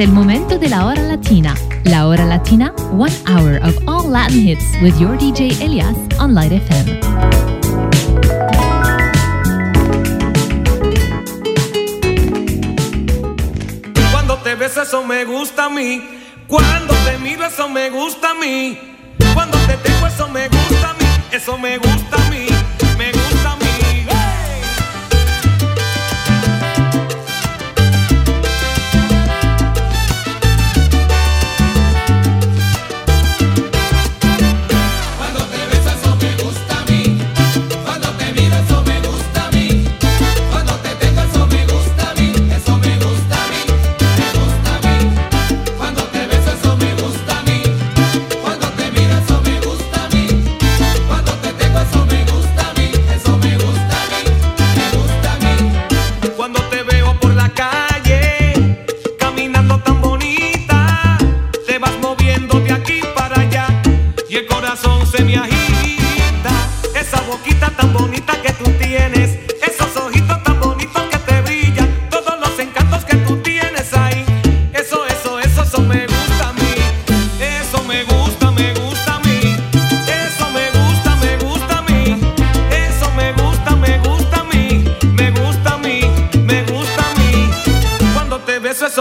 el momento de la hora latina. La hora latina, one hour of all Latin hits with your DJ Elias on Light FM. Cuando te ves eso me gusta a mí. Cuando te miro eso me gusta a mí. Cuando te tengo eso me gusta a mí. Eso me gusta a mí.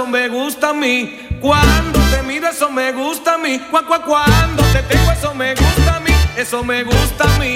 me gusta a mí. Cuando te miro, eso me gusta a mí. Cuando te tengo, eso me gusta a mí. Eso me gusta a mí.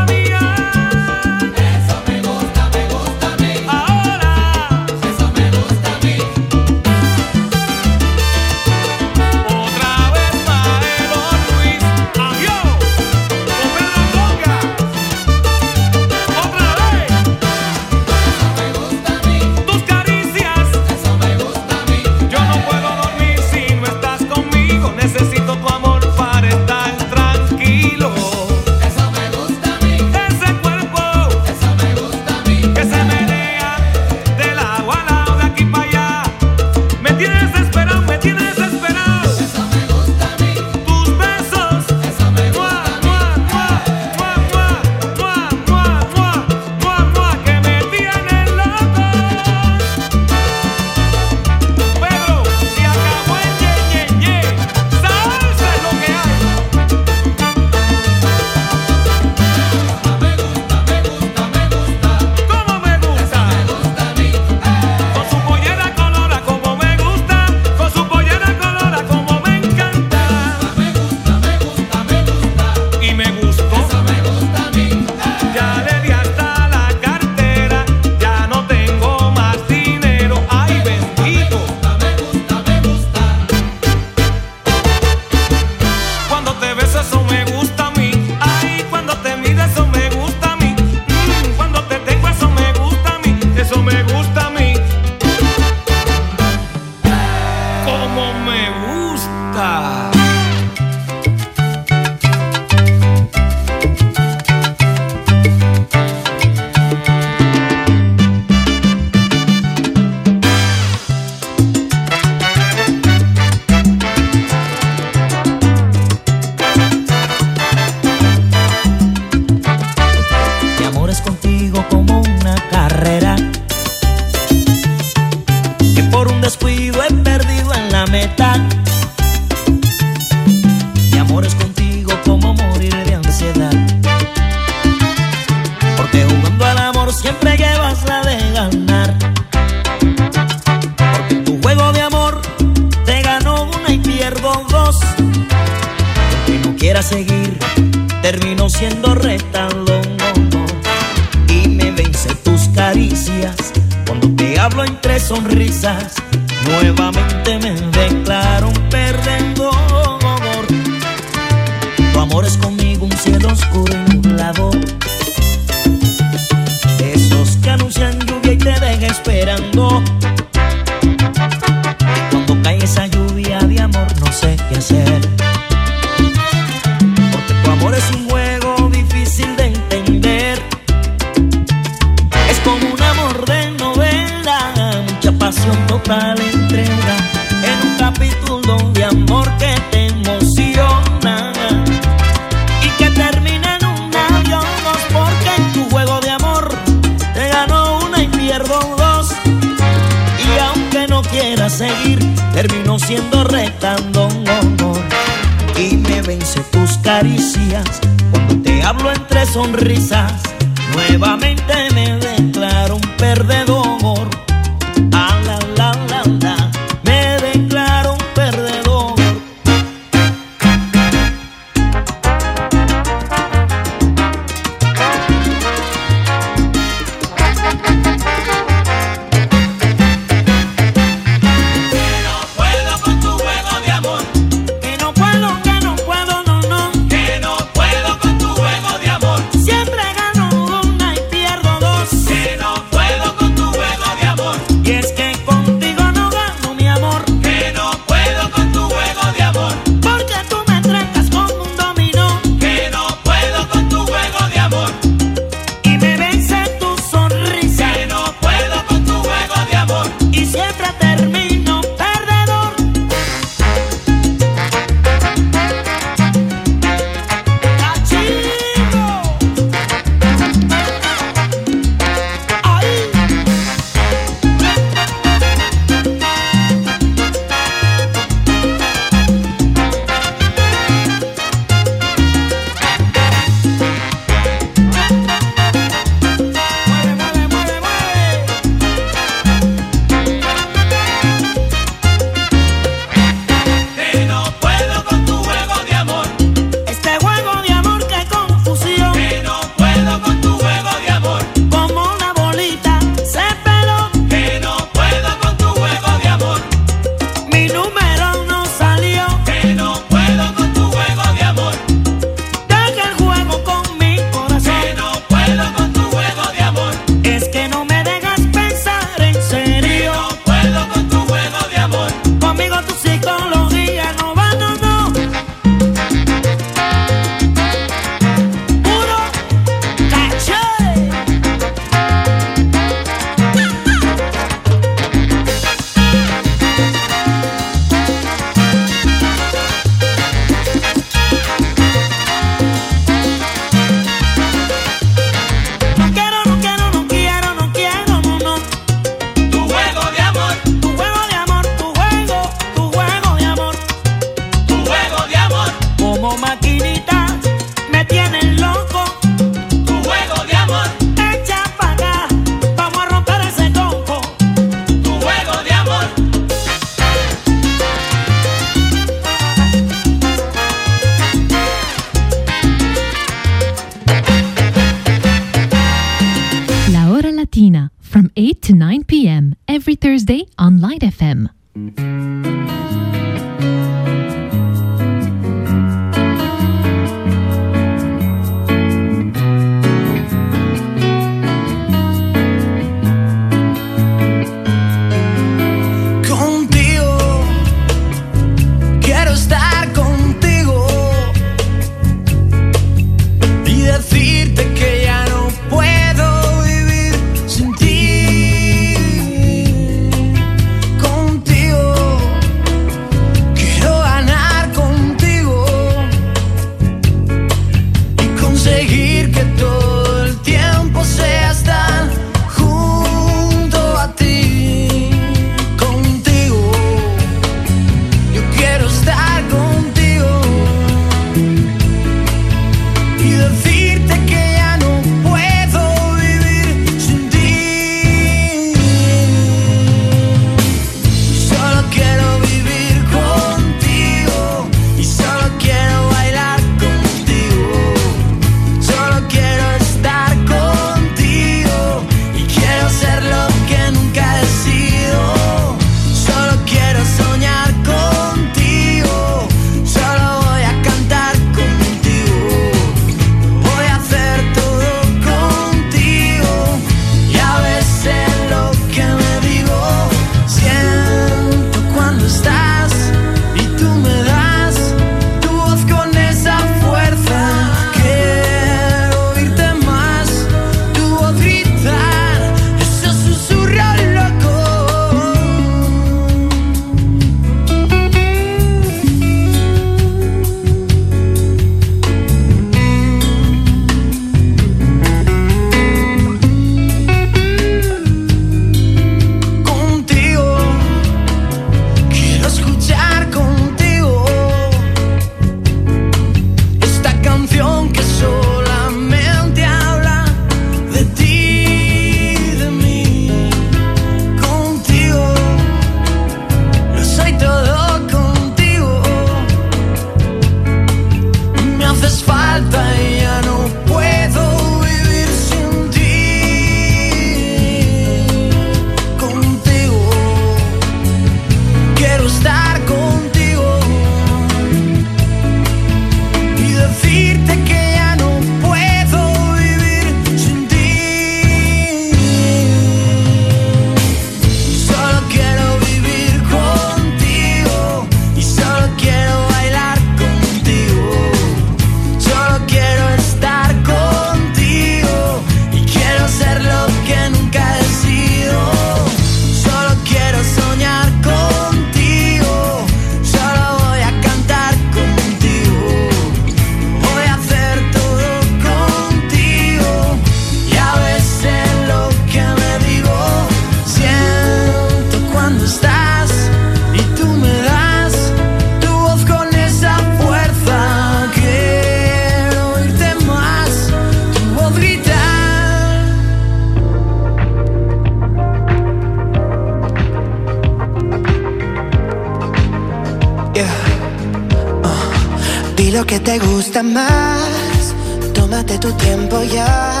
Lo que te gusta más. Tómate tu tiempo ya.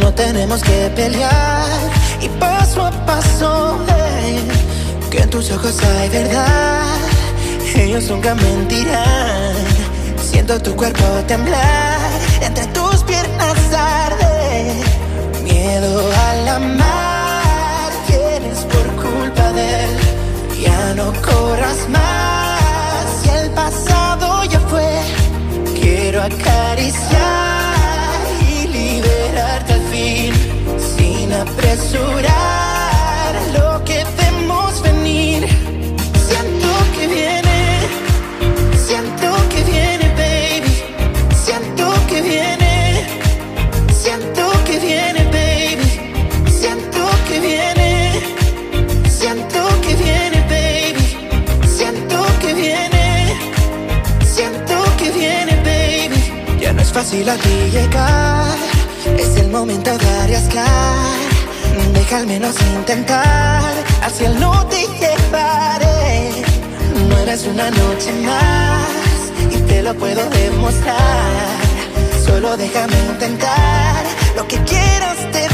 No tenemos que pelear. Y paso a paso, hey, que en tus ojos hay verdad. Ellos nunca mentirán. Siento tu cuerpo temblar. Entre tus piernas arde. Miedo al amar. Tienes por culpa de él. Ya no corras más. Acariciar y liberarte al fin. Sin apresurar Fácil aquí llegar, es el momento de arriesgar. Deja al menos intentar, hacia el no te llevaré. No eres una noche más y te lo puedo demostrar. Solo déjame intentar, lo que quieras te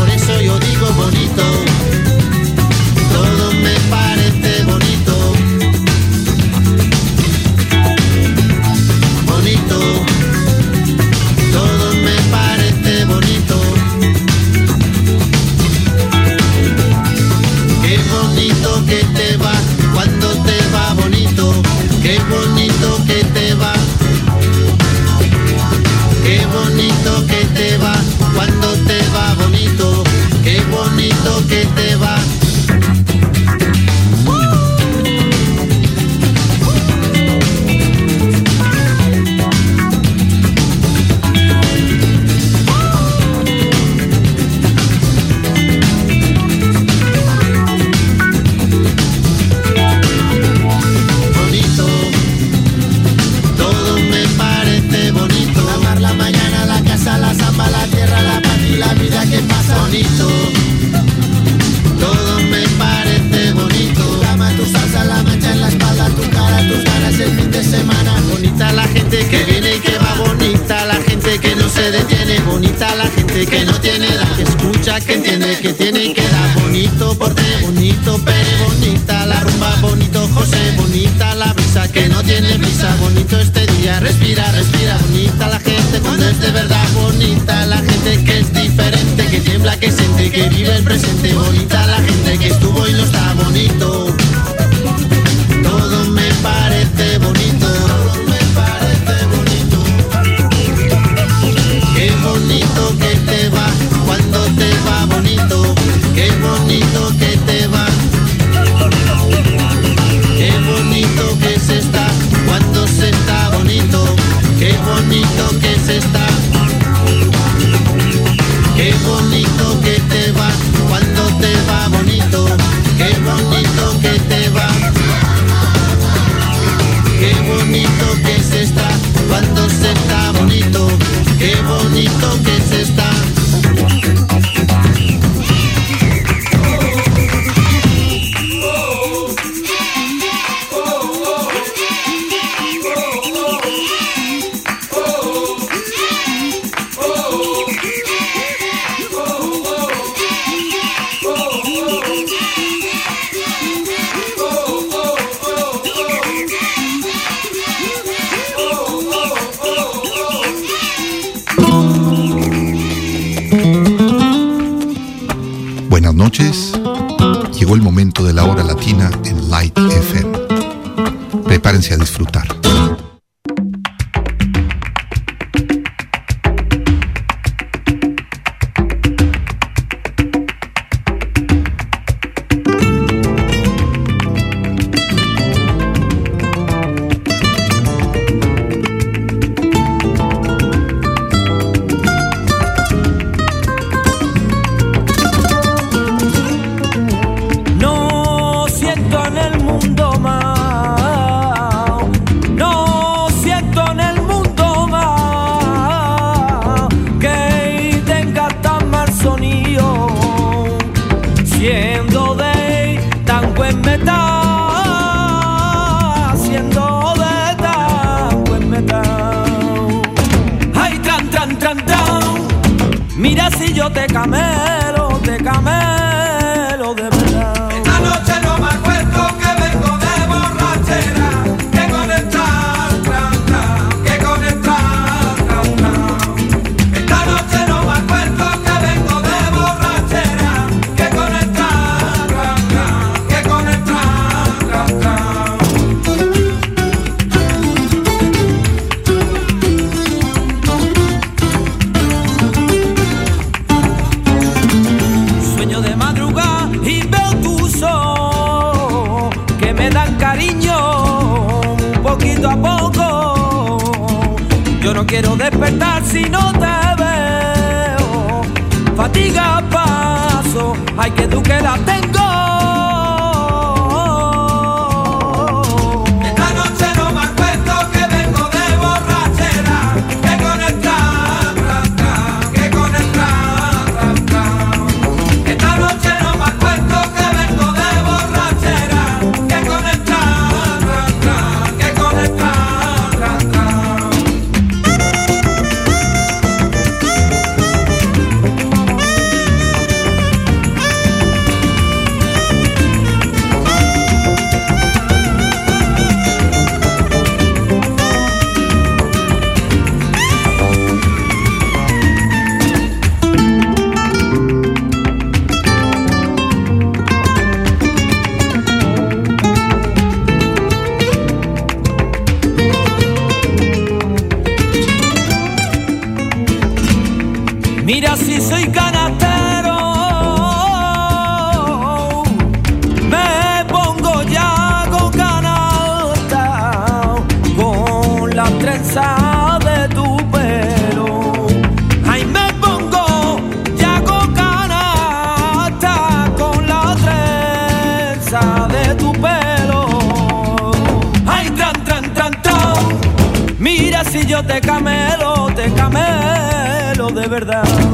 verdad.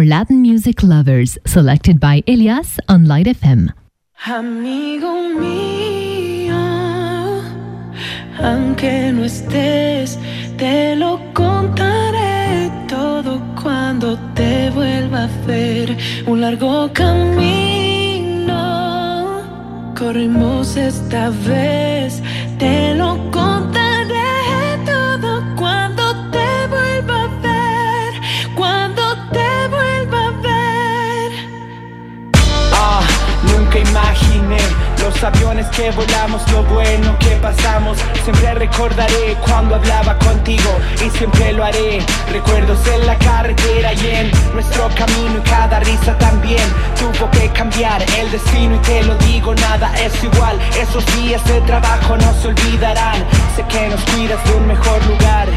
for Latin music lovers, selected by Elias on Light FM. Amigo mío, aunque no estés, te lo contaré todo cuando te vuelva a ver un largo camino. Corrimos esta vez, te lo nunca imaginé. Los aviones que volamos, lo bueno que pasamos. Siempre recordaré cuando hablaba contigo y siempre lo haré. Recuerdos en la carretera y en nuestro camino y cada risa también tuvo que cambiar el destino y te lo digo, nada es igual. Esos días de trabajo no se olvidarán. Sé que nos cuidas de un mejor lugar.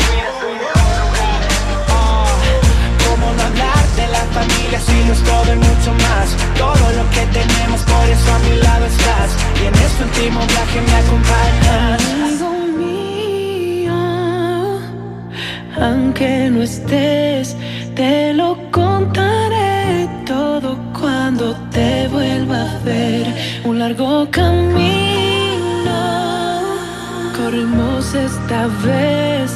Hablar de la familia si no es todo y mucho más? Todo lo que tenemos, por eso a mi lado estás. Y en este último viaje me acompañas. Amigo mío, aunque no estés, te lo contaré todo cuando te vuelva a ver. Un largo camino corremos esta vez,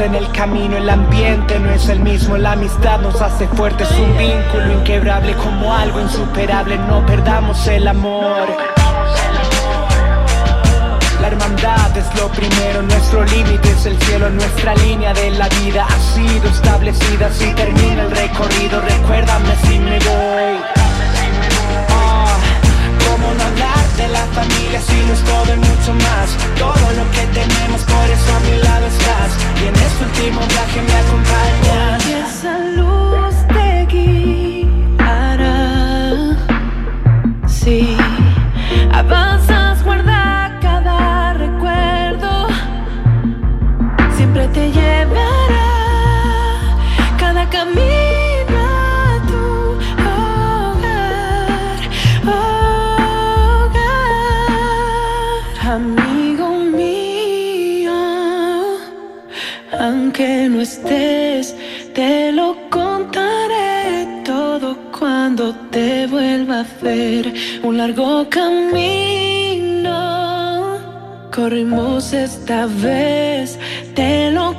en el camino, el ambiente no es el mismo, la amistad nos hace fuertes, un vínculo inquebrable como algo insuperable, no perdamos el amor. La hermandad es lo primero, nuestro límite es el cielo, nuestra línea de la vida ha sido establecida, si termina el recorrido, recuérdame si me voy. La familia si no es todo y mucho más? Todo lo que tenemos, por eso a mi lado estás. Y en este último viaje me acompañas. Y esa luz te guiará. Sí, Aunque no estés, te lo contaré todo cuando te vuelva a ver. Un largo camino corrimos esta vez, te lo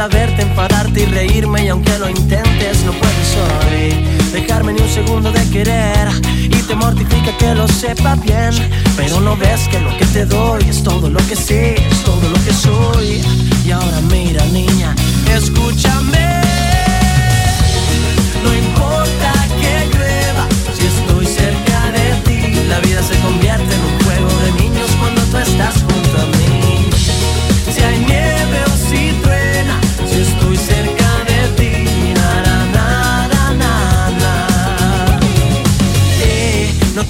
encanta verte, enfadarte y reírme Y aunque lo intentes no puedes hoy Dejarme ni un segundo de querer Y te mortifica que lo sepa bien Pero no ves que lo que te doy Es todo lo que sé, es todo lo que soy Y ahora mira niña, escúchame no importa que llueva, si estoy cerca de ti, la vida se convierte en un juego de niños cuando tú estás junto a mí.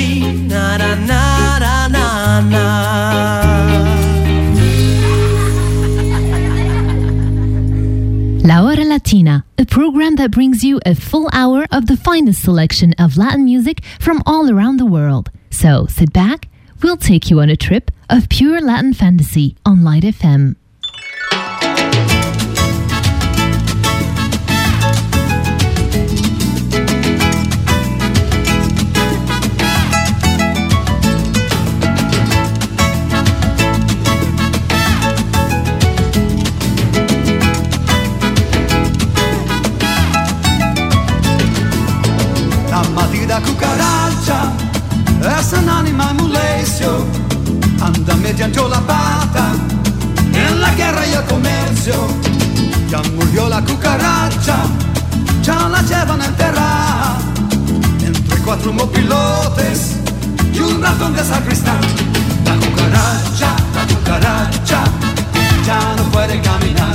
cerca na na na na na na. La Hora Latina, a program that brings you a full hour of the finest selection of Latin music from all around the world. So sit back, we'll take you on a trip of pure Latin fantasy on Light FM. Cuatro mopilotes y un ratón de sacristán. La cucaracha, la cucaracha, ya no puede caminar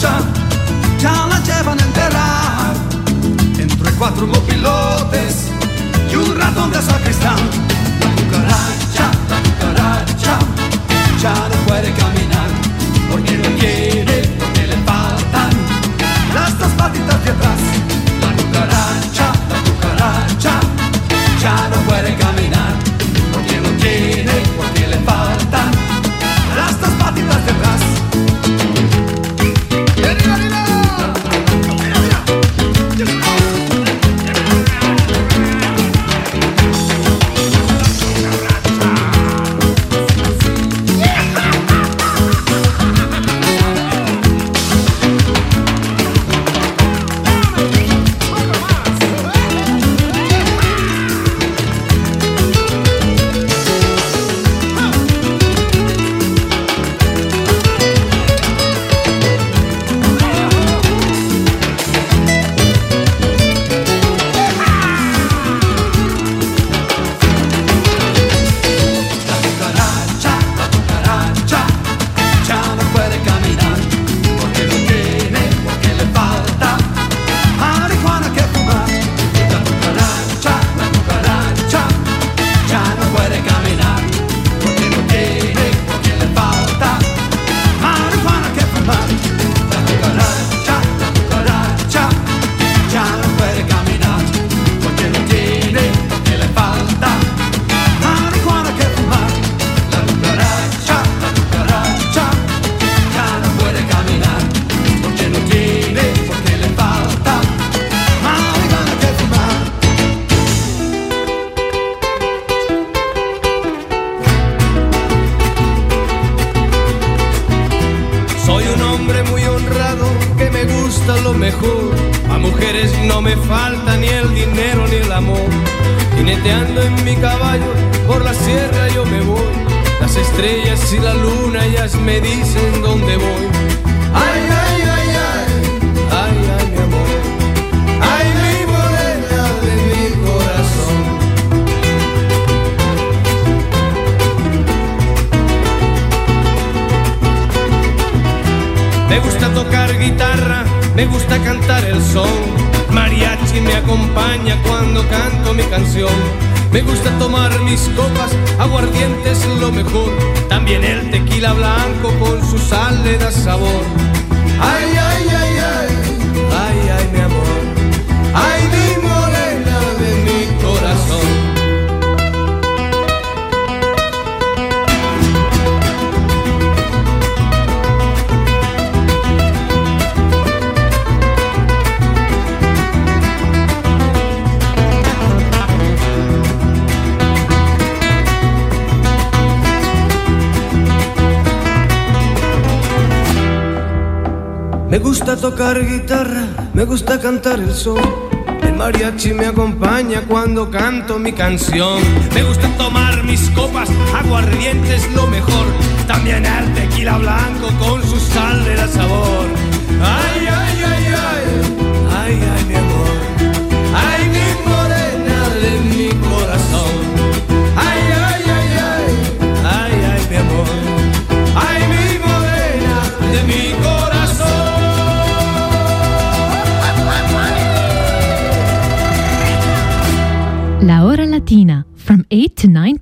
ya la llevan a enterrar entre cuatro mopilotes y un ratón de sacristán. La cucaracha, la cucaracha, ya no puede caminar estrellas y la luna, ellas me dicen dónde voy. Ay, ay, ay, ay, ay, ay, mi amor. Ay, mi morena de mi corazón. Me gusta tocar guitarra, me gusta cantar el son. Mariachi me acompaña cuando canto mi canción. Me gusta tomar mis copas, aguardiente es lo mejor. También el tequila blanco con su sal le da sabor. Ay, Me gusta tocar guitarra, me gusta cantar el sol. El mariachi me acompaña cuando canto mi canción. Me gusta tomar mis copas, aguardiente es lo mejor. También el tequila blanco con su sal de la sabor. Ay, From 8 to 9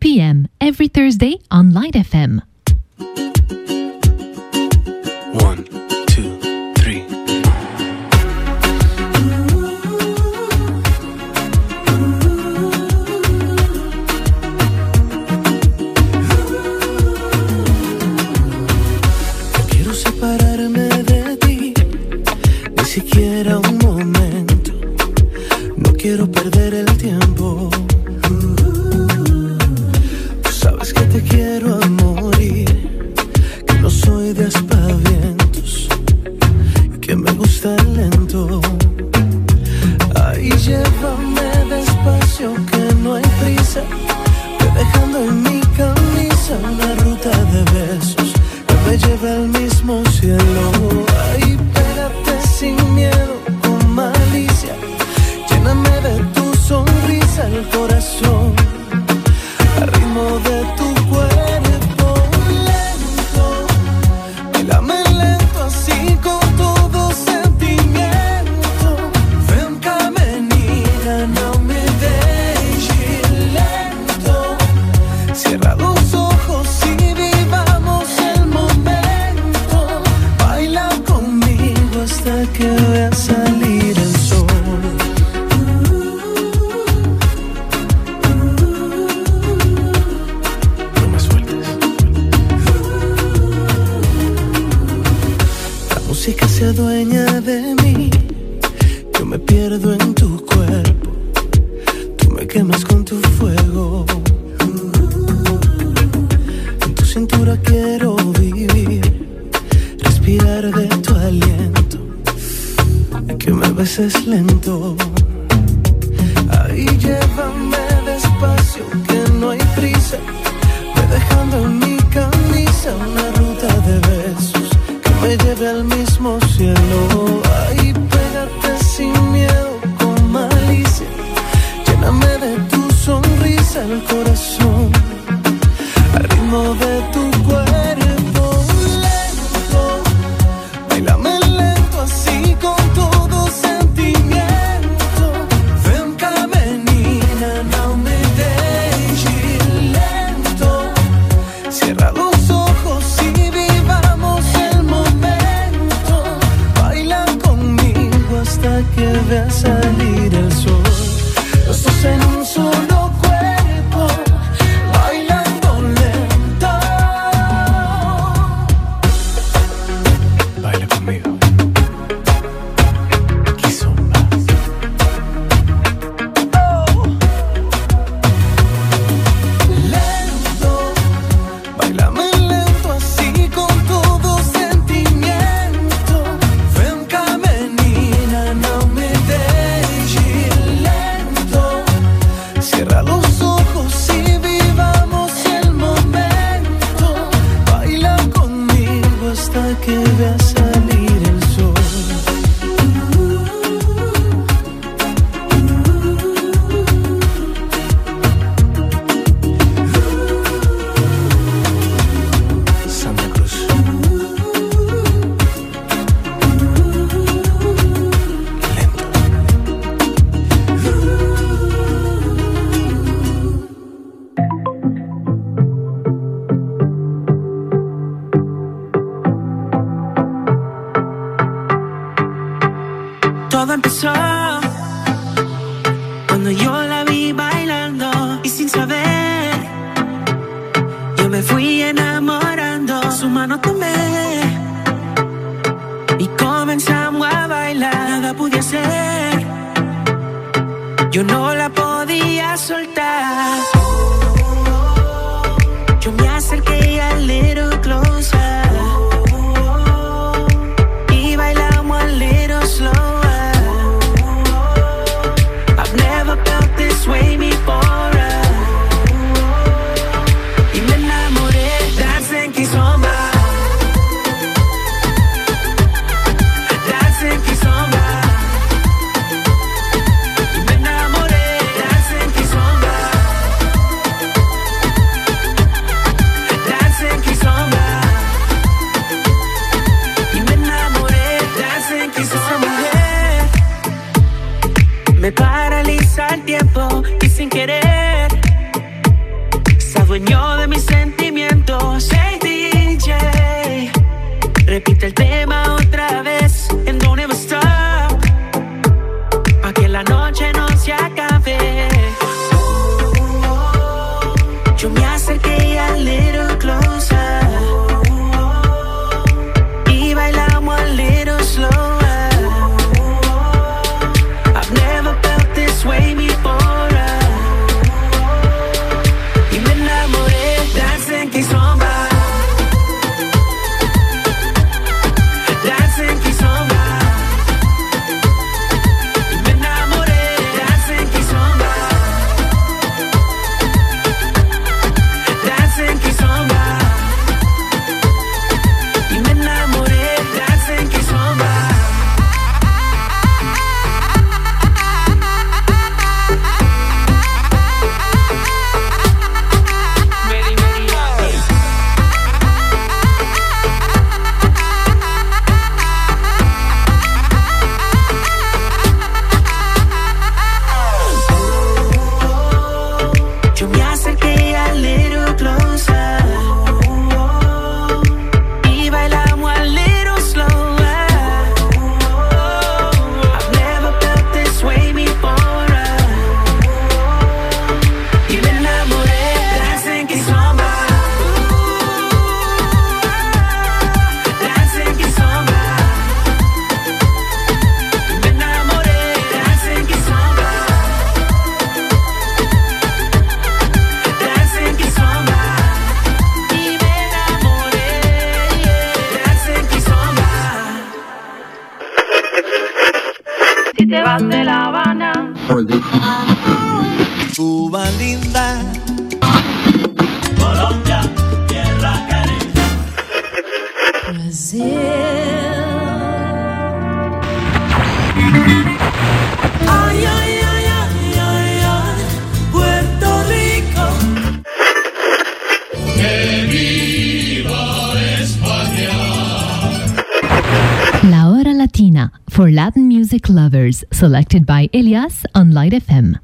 selected by Elias on Light FM.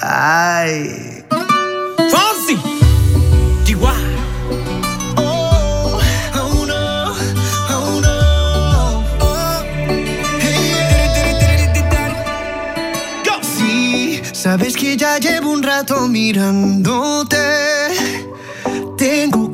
I Fonzie! DY! Sabes que ya llevo un rato mirándote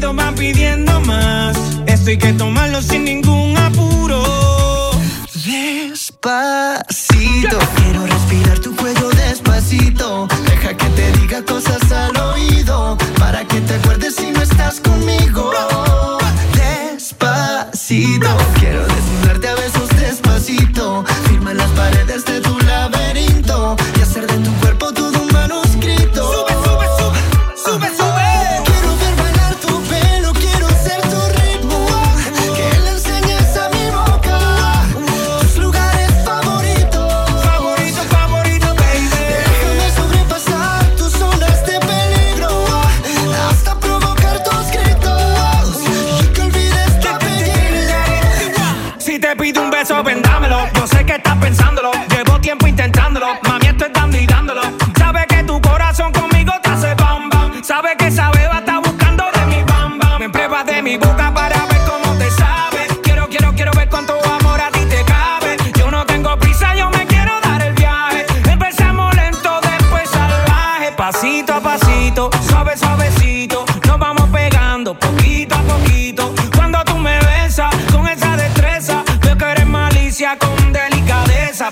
oídos van pidiendo más. Esto hay que tomarlo sin ningún apuro. Despacito, quiero respirar tu cuello despacito. Deja que te diga cosas al oído. Para que te acuerdes si no estás conmigo. Despacito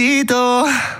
necesito.